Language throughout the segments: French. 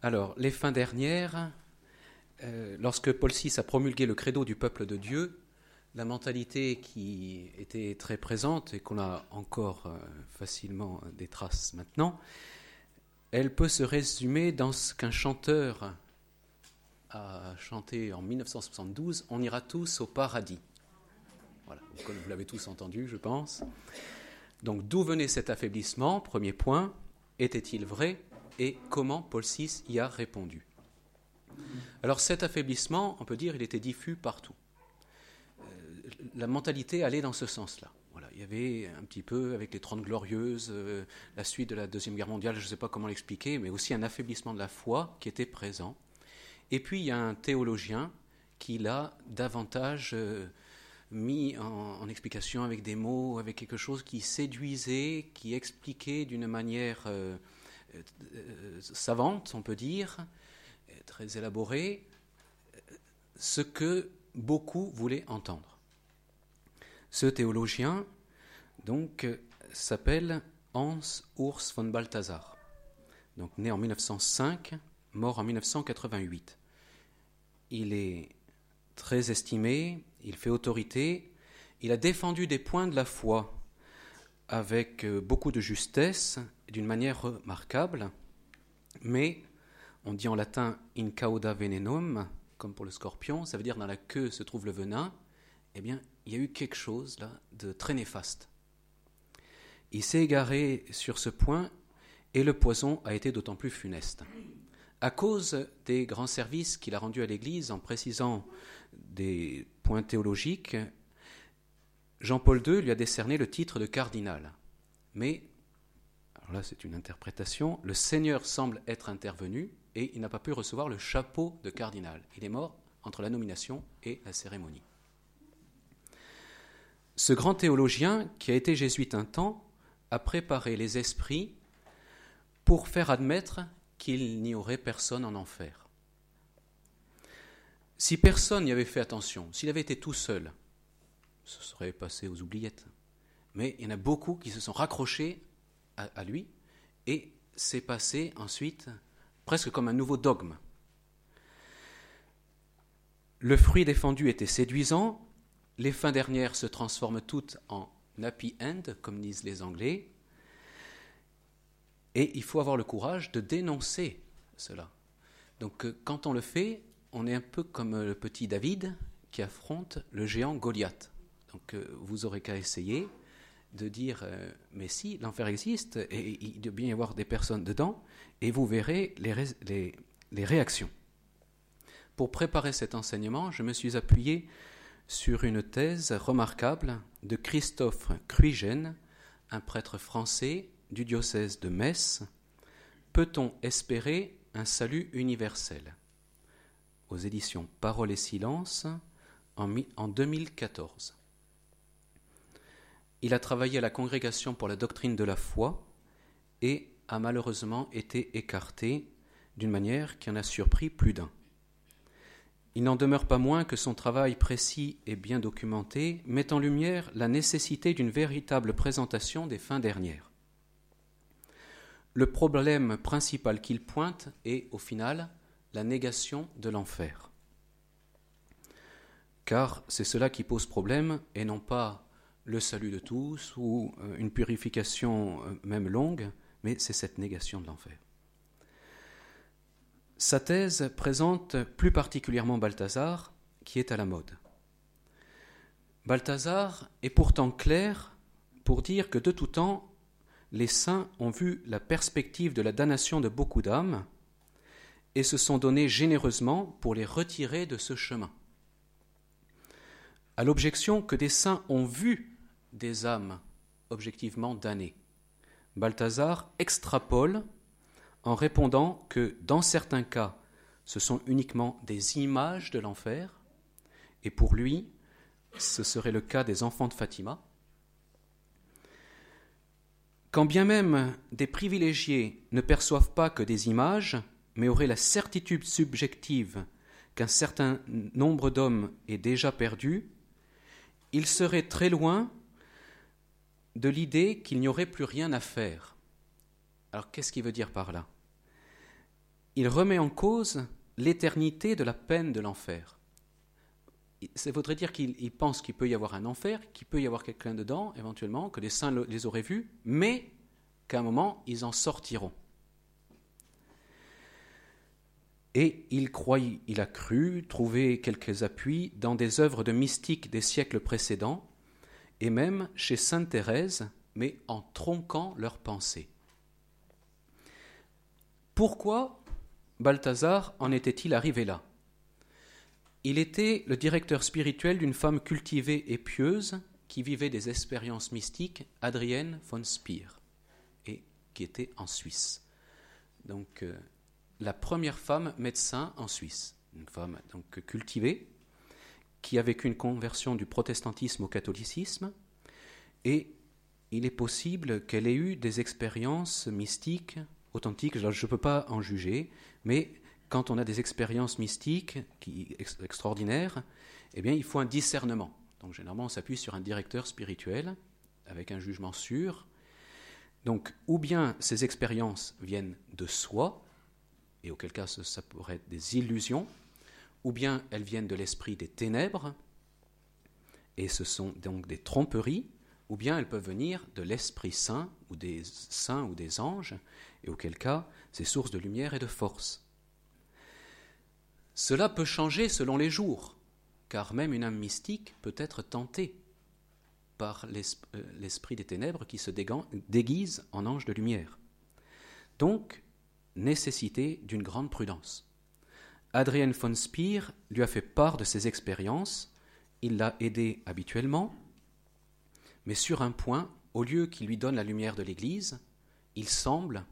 Alors, les fins dernières, euh, lorsque Paul VI a promulgué le credo du peuple de Dieu, la mentalité qui était très présente et qu'on a encore euh, facilement des traces maintenant, elle peut se résumer dans ce qu'un chanteur a chanté en 1972, On ira tous au paradis. Voilà, vous l'avez tous entendu, je pense. Donc d'où venait cet affaiblissement? Premier point, était-il vrai? Et comment Paul VI y a répondu? Alors cet affaiblissement, on peut dire, il était diffus partout. Euh, la mentalité allait dans ce sens-là. Voilà, il y avait un petit peu, avec les Trente Glorieuses, euh, la suite de la Deuxième Guerre mondiale, je ne sais pas comment l'expliquer, mais aussi un affaiblissement de la foi qui était présent. Et puis il y a un théologien qui l'a davantage euh, mis en, explication avec des mots, avec quelque chose qui séduisait, qui expliquait d'une manière savante, on peut dire, très élaborée, ce que beaucoup voulaient entendre. Ce théologien, donc, s'appelle Hans Urs von Balthasar, donc né en 1905, mort en 1988. Il est très estimé, il fait autorité, il a défendu des points de la foi avec euh, beaucoup de justesse, d'une manière remarquable, mais on dit en latin in cauda venenum, comme pour le scorpion, ça veut dire dans la queue se trouve le venin, eh bien, il y a eu quelque chose là de très néfaste. Il s'est égaré sur ce point et le poison a été d'autant plus funeste à cause des grands services qu'il a rendus à l'Église en précisant des points théologiques, Jean-Paul II lui a décerné le titre de cardinal. Mais, là c'est une interprétation, le Seigneur semble être intervenu et il n'a pas pu recevoir le chapeau de cardinal. Il est mort entre la nomination et la cérémonie. Ce grand théologien, qui a été jésuite un temps, a préparé les esprits pour faire admettre qu'il n'y aurait personne en enfer. Si personne n'y avait fait attention, s'il avait été tout seul, ce serait passé aux oubliettes. Mais il y en a beaucoup qui se sont raccrochés à, lui et c'est passé ensuite presque comme un nouveau dogme. Le fruit défendu était séduisant, les fins dernières se transforment toutes en happy end, comme disent les Anglais, et il faut avoir le courage de dénoncer cela. Donc euh, quand on le fait, on est un peu comme le petit David qui affronte le géant Goliath. Donc euh, vous aurez qu'à essayer de dire mais si l'enfer existe et il doit bien y avoir des personnes dedans et vous verrez les, réactions. Pour préparer cet enseignement, je me suis appuyé sur une thèse remarquable de Christophe Cruigen, un prêtre français du diocèse de Metz, Peut-on espérer un salut universel? Aux éditions Parole et Silence en 2014. Il a travaillé à la Congrégation pour la doctrine de la foi et a malheureusement été écarté d'une manière qui en a surpris plus d'un. Il n'en demeure pas moins que son travail précis et bien documenté met en lumière la nécessité d'une véritable présentation des fins dernières. Le problème principal qu'il pointe est, au final, la négation de l'enfer. Car c'est cela qui pose problème et non pas le salut de tous ou euh, une purification euh, même longue, mais c'est cette négation de l'enfer. Sa thèse présente plus particulièrement Balthazar, qui est à la mode. Balthazar est pourtant clair pour dire que de tout temps, les saints ont vu la perspective de la damnation de beaucoup d'âmes et se sont donnés généreusement pour les retirer de ce chemin. À l'objection que des saints ont vu des âmes objectivement damnées, Balthazar extrapole en répondant que dans certains cas, ce sont uniquement des images de l'enfer, et pour lui, ce serait le cas des enfants de Fatima, quand bien même des privilégiés ne perçoivent pas que des images, mais auraient la certitude subjective qu'un certain nombre d'hommes est déjà perdu, ils seraient très loin de l'idée qu'il n'y aurait plus rien à faire. Alors qu'est-ce qu'il veut dire par là? Il remet en cause l'éternité de la peine de l'enfer. Ça voudrait dire qu'il pense qu'il peut y avoir un enfer, qu'il peut y avoir quelqu'un dedans, éventuellement, que les saints les auraient vus, mais qu'à un moment, ils en sortiront. Et il, il a cru trouver quelques appuis dans des œuvres de mystiques des siècles précédents, et même chez Sainte Thérèse, mais en tronquant leurs pensées. Pourquoi Balthazar en était-il arrivé là? Il était le directeur spirituel d'une femme cultivée et pieuse qui vivait des expériences mystiques, Adrienne von Speer, et qui était en Suisse. Donc, euh, la première femme médecin en Suisse, une femme donc cultivée, qui a vécu une conversion du protestantisme au catholicisme, et il est possible qu'elle ait eu des expériences mystiques authentiques. Je ne peux pas en juger, mais quand on a des expériences mystiques extraordinaires, eh bien, il faut un discernement. Donc, généralement, on s'appuie sur un directeur spirituel avec un jugement sûr. Donc, ou bien ces expériences viennent de soi, et auquel cas ça pourrait être des illusions, ou bien elles viennent de l'esprit des ténèbres, et ce sont donc des tromperies, ou bien elles peuvent venir de l'Esprit Saint, ou des saints ou des anges, et auquel cas c'est source de lumière et de force. Cela peut changer selon les jours, car même une âme mystique peut être tentée par euh, l'esprit des ténèbres qui se déguise en ange de lumière. Donc, nécessité d'une grande prudence. Adrien von Speer lui a fait part de ses expériences, il l'a aidé habituellement, mais sur un point, au lieu qu'il lui donne la lumière de l'Église, il semble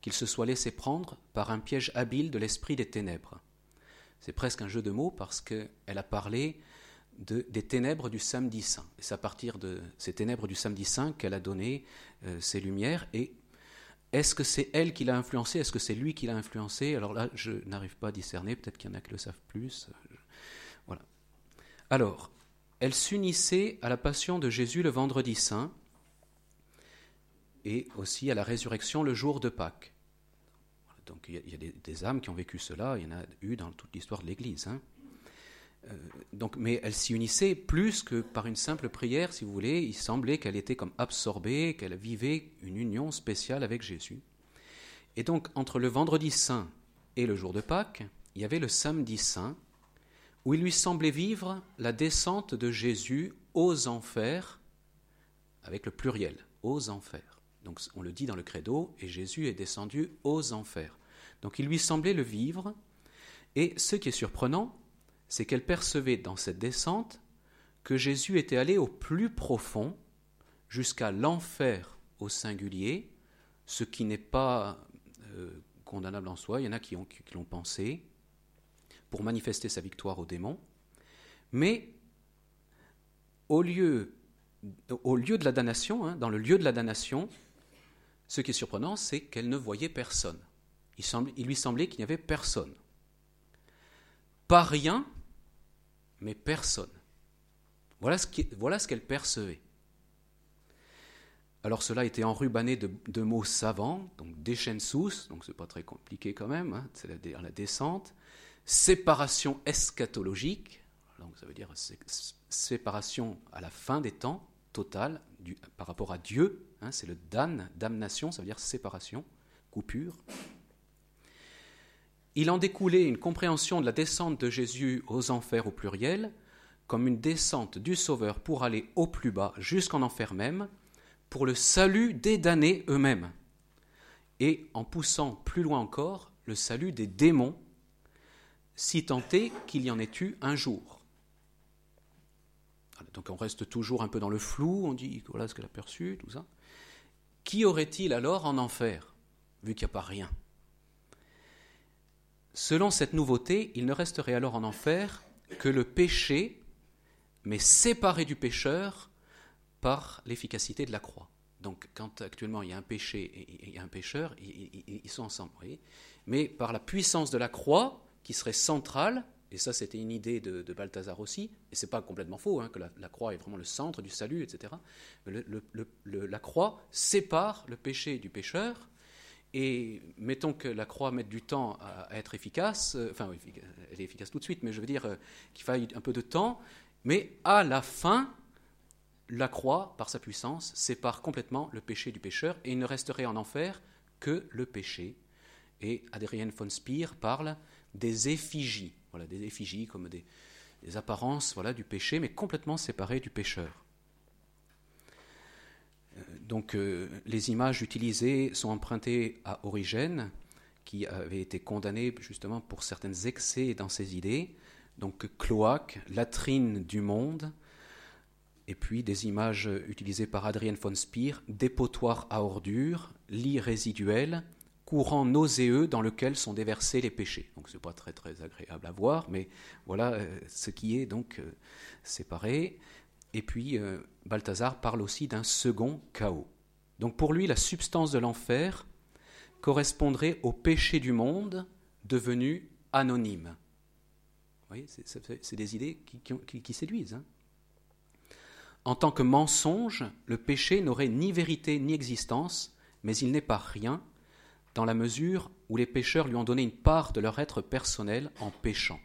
qu'il se soit laissé prendre par un piège habile de l'esprit des ténèbres. C'est presque un jeu de mots parce qu'elle a parlé de, des ténèbres du samedi saint. C'est à partir de ces ténèbres du samedi saint qu'elle a donné euh, ses lumières et est-ce que c'est elle qui l'a influencé? Est-ce que c'est lui qui l'a influencé? Alors là, je n'arrive pas à discerner. Peut-être qu'il y en a qui le savent plus. Voilà. Alors, elle s'unissait à la passion de Jésus le vendredi saint et aussi à la résurrection le jour de Pâques. Donc il y a, des, âmes qui ont vécu cela, il y en a eu dans toute l'histoire de l'Église. Hein. Euh, donc, mais elle s'y unissait plus que par une simple prière, si vous voulez. Il semblait qu'elle était comme absorbée, qu'elle vivait une union spéciale avec Jésus. Et donc, entre le vendredi saint et le jour de Pâques, il y avait le samedi saint, où il lui semblait vivre la descente de Jésus aux enfers, avec le pluriel, aux enfers. Donc, on le dit dans le credo, et Jésus est descendu aux enfers. Donc, il lui semblait le vivre. Et ce qui est surprenant, c'est qu'elle percevait dans cette descente que Jésus était allé au plus profond, jusqu'à l'enfer au singulier, ce qui n'est pas euh, condamnable en soi, il y en a qui, l'ont pensé, pour manifester sa victoire aux démons, mais au lieu, au de la damnation, hein, dans le lieu de la damnation, ce qui est surprenant, c'est qu'elle ne voyait personne. Il lui semblait qu'il n'y avait personne. Pas rien, mais personne. Voilà ce qu'elle percevait. Alors cela était enrubanné de, de mots savants, donc sous, donc c'est pas très compliqué quand même, hein, c'est la, la, descente, séparation eschatologique, donc ça veut dire séparation à la fin des temps, totale, par rapport à Dieu, hein, c'est le dan, damnation, ça veut dire séparation, coupure. Il en découlait une compréhension de la descente de Jésus aux enfers au pluriel, comme une descente du Sauveur pour aller au plus bas, jusqu'en enfer même, pour le salut des damnés eux-mêmes, et en poussant plus loin encore, le salut des démons, si tant est qu'il y en ait eu un jour. Donc on reste toujours un peu dans le flou, on dit voilà ce qu'elle a perçu, tout ça. Qui aurait-il alors en enfer, vu qu'il n'y a pas rien? Selon cette nouveauté, il ne resterait alors en enfer que le péché, mais séparé du pécheur par l'efficacité de la croix. Donc, quand actuellement il y a un péché et il y a un pécheur, ils sont ensemble. Mais par la puissance de la croix, qui serait centrale, et ça c'était une idée de, Balthazar aussi, et c'est pas complètement faux, hein, que la, croix est vraiment le centre du salut, etc. La croix sépare le péché du pécheur, Et mettons que la croix mette du temps à, être efficace, euh, enfin, elle est efficace tout de suite, mais je veux dire euh, qu'il faille un peu de temps. Mais à la fin, la croix, par sa puissance, sépare complètement le péché du pécheur et il ne resterait en enfer que le péché. Et Adrien von Speer parle des effigies, voilà, des effigies comme des, apparences voilà, du péché, mais complètement séparées du pécheur. Euh, donc euh, les images utilisées sont empruntées à Origène, qui avait été condamné justement pour certains excès dans ses idées. Donc cloaque, latrine du monde, et puis des images utilisées par Adrien von Speer, dépotoir à ordures, lit résiduel, courant nauséeux dans lequel sont déversés les péchés. Donc ce n'est pas très très agréable à voir, mais voilà euh, ce qui est donc séparé. Et puis, euh, Balthazar parle aussi d'un second chaos. Donc pour lui, la substance de l'enfer correspondrait au péché du monde devenu anonyme. Vous voyez, c'est des idées qui, séduisent. Hein. en tant que mensonge, le péché n'aurait ni vérité ni existence, mais il n'est pas rien, dans la mesure où les pécheurs lui ont donné une part de leur être personnel en péchant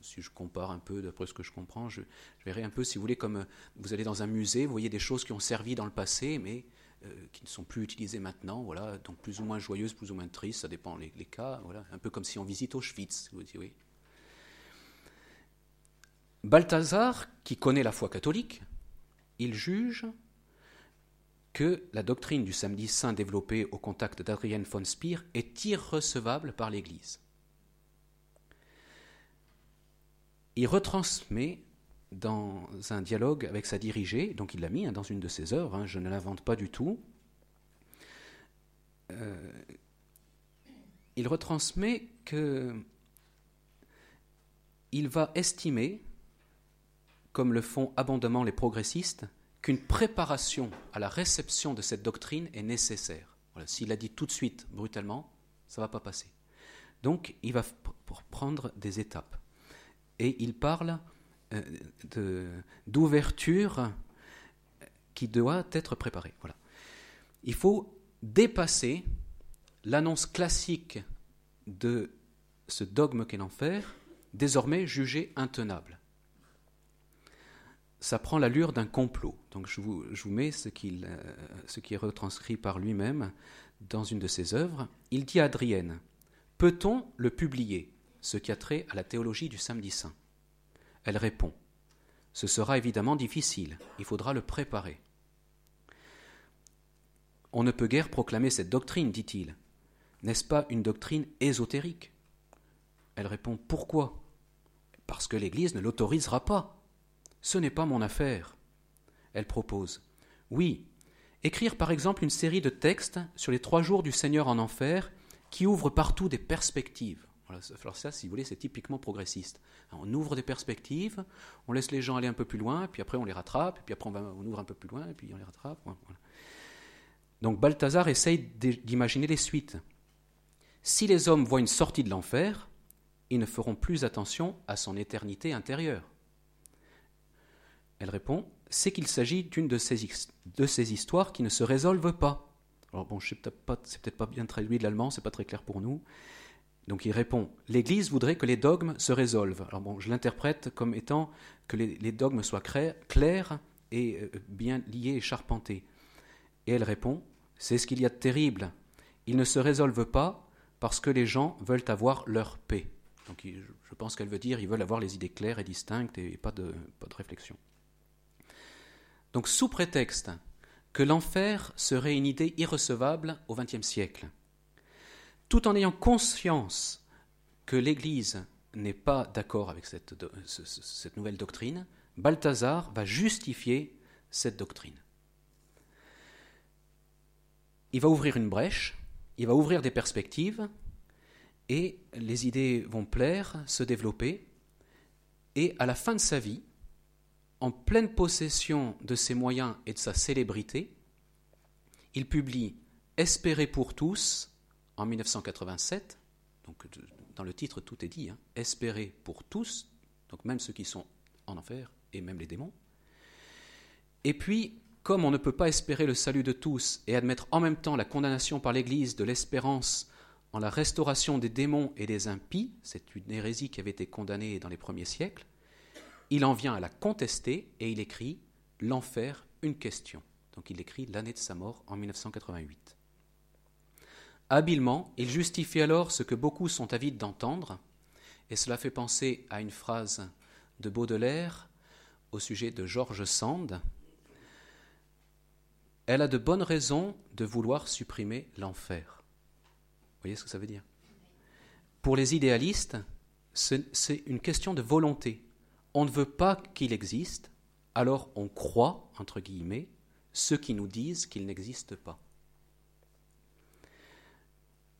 si je compare un peu, d'après ce que je comprends, je, verrai un peu, si vous voulez, comme euh, vous allez dans un musée, vous voyez des choses qui ont servi dans le passé, mais euh, qui ne sont plus utilisées maintenant, voilà, donc plus ou moins joyeuses, plus ou moins tristes, ça dépend les, cas, voilà, un peu comme si on visite Auschwitz, vous dites, oui. Balthazar, qui connaît la foi catholique, il juge que la doctrine du samedi saint développée au contact d'Adrien von Speer est irrecevable par l'Église. Il retransmet dans un dialogue avec sa dirigée, donc il l'a mis hein, dans une de ses œuvres, hein, je ne l'invente pas du tout, euh, il retransmet que il va estimer, comme le font abondamment les progressistes, qu'une préparation à la réception de cette doctrine est nécessaire. S'il l'a dit tout de suite, brutalement, ça ne va pas passer. Donc il va prendre des étapes et il parle euh, d'ouverture qui doit être préparée. Il faut dépasser l'annonce classique de ce dogme qu'est l'enfer, désormais jugé intenable. Ça prend l'allure d'un complot. Donc je vous, mets euh, ce qui est retranscrit par lui-même dans une de ses œuvres. Il dit à Adrienne Peut-on le publier? Ce qui a trait à la théologie du samedi saint. Elle répond Ce sera évidemment difficile, il faudra le préparer. On ne peut guère proclamer cette doctrine, dit-il. N'est-ce pas une doctrine ésotérique? Elle répond Pourquoi? Parce que l'Église ne l'autorisera pas. Ce n'est pas mon affaire. Elle propose Oui, écrire par exemple une série de textes sur les trois jours du Seigneur en enfer qui ouvrent partout des perspectives. Alors ça, si vous voulez, c'est typiquement progressiste. on ouvre des perspectives, on laisse les gens aller un peu plus loin, puis après on les rattrape, puis après on, ouvre un peu plus loin, et puis on les rattrape. Donc Balthazar essaye d'imaginer les suites. Si les hommes voient une sortie de l'enfer, ils ne feront plus attention à son éternité intérieure. Elle répond, c'est qu'il s'agit d'une de ces, de ces histoires qui ne se résolvent pas. Alors bon, c'est peut-être pas bien traduit de l'allemand, c'est pas très clair pour nous. Donc il répond L'Église voudrait que les dogmes se résolvent. Alors bon, je l'interprète comme étant que les, dogmes soient clairs et euh, bien liés et charpentés. Et elle répond C'est ce qu'il y a de terrible. Ils ne se résolvent pas parce que les gens veulent avoir leur paix. Donc je pense qu'elle veut dire ils veulent avoir les idées claires et distinctes et pas de, pas de réflexion. Donc sous prétexte que l'enfer serait une idée irrecevable au XXe siècle, tout en ayant conscience que l'Église n'est pas d'accord avec cette, nouvelle doctrine, Balthazar va justifier cette doctrine. Il va ouvrir une brèche, il va ouvrir des perspectives, et les idées vont plaire, se développer, et à la fin de sa vie, en pleine possession de ses moyens et de sa célébrité, il publie Espérer pour tous, en 1987, donc dans le titre tout est dit, hein, espérer pour tous, donc même ceux qui sont en enfer et même les démons. Et puis comme on ne peut pas espérer le salut de tous et admettre en même temps la condamnation par l'Église de l'espérance en la restauration des démons et des impies, c'est une hérésie qui avait été condamnée dans les premiers siècles, il en vient à la contester et il écrit L'enfer, une question. Donc il écrit l'année de sa mort en 1988. Habilement, il justifie alors ce que beaucoup sont avides d'entendre, et cela fait penser à une phrase de Baudelaire au sujet de George Sand. Elle a de bonnes raisons de vouloir supprimer l'enfer. Vous voyez ce que ça veut dire? Pour les idéalistes, c'est une question de volonté. On ne veut pas qu'il existe, alors on croit, entre guillemets, ceux qui nous disent qu'il n'existe pas.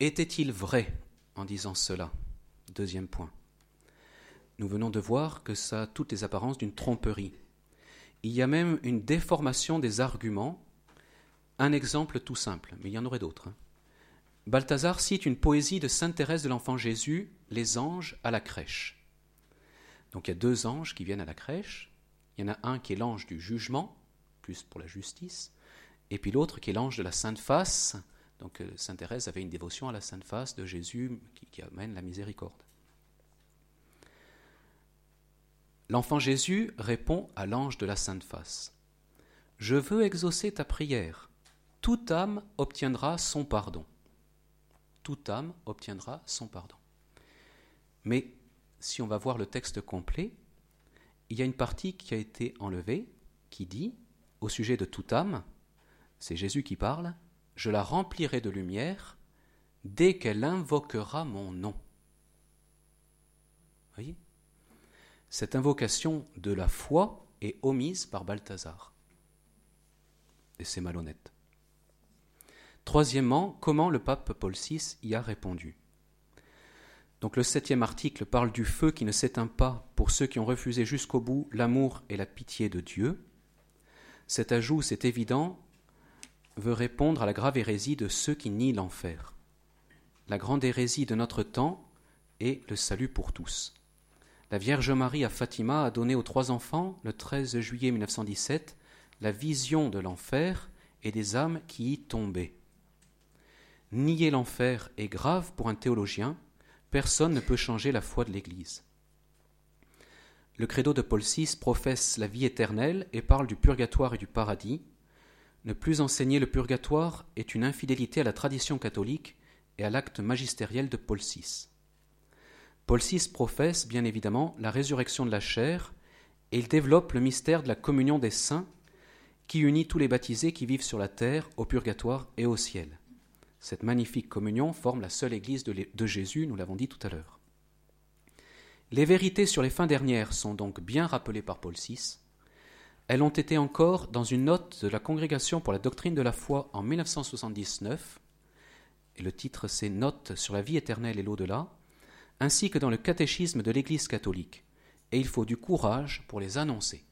Était-il vrai en disant cela? Deuxième point. Nous venons de voir que ça a toutes les apparences d'une tromperie. Il y a même une déformation des arguments. Un exemple tout simple, mais il y en aurait d'autres. Hein. Balthazar cite une poésie de Sainte Thérèse de l'Enfant Jésus, Les anges à la crèche. Donc il y a deux anges qui viennent à la crèche. Il y en a un qui est l'ange du jugement, plus pour la justice, et puis l'autre qui est l'ange de la Sainte Face. Donc euh, Sainte Thérèse avait une dévotion à la Sainte Face de Jésus qui, amène la miséricorde. L'enfant Jésus répond à l'ange de la Sainte Face. Je veux exaucer ta prière. Toute âme obtiendra son pardon. Toute âme obtiendra son pardon. Mais si on va voir le texte complet, il y a une partie qui a été enlevée qui dit, au sujet de toute âme, c'est Jésus qui parle, je la remplirai de lumière dès qu'elle invoquera mon nom. Voyez? Cette invocation de la foi est omise par Balthazar. Et c'est malhonnête. Troisièmement, comment le pape Paul VI y a répondu? Donc le septième article parle du feu qui ne s'éteint pas pour ceux qui ont refusé jusqu'au bout l'amour et la pitié de Dieu. Cet ajout, c'est évident, veut répondre à la grave hérésie de ceux qui nient l'enfer. La grande hérésie de notre temps est le salut pour tous. La Vierge Marie à Fatima a donné aux trois enfants, le 13 juillet 1917, la vision de l'enfer et des âmes qui y tombaient. Nier l'enfer est grave pour un théologien, personne ne peut changer la foi de l'Église. Le credo de Paul VI professe la vie éternelle et parle du purgatoire et du paradis. Ne plus enseigner le purgatoire est une infidélité à la tradition catholique et à l'acte magistériel de Paul VI. Paul VI professe bien évidemment la résurrection de la chair et il développe le mystère de la communion des saints qui unit tous les baptisés qui vivent sur la terre, au purgatoire et au ciel. Cette magnifique communion forme la seule Église de, Jésus, nous l'avons dit tout à l'heure. Les vérités sur les fins dernières sont donc bien rappelées par Paul VI. Elles ont été encore dans une note de la Congrégation pour la doctrine de la foi en 1979, et le titre c'est Note sur la vie éternelle et l'au-delà, ainsi que dans le catéchisme de l'Église catholique, et il faut du courage pour les annoncer.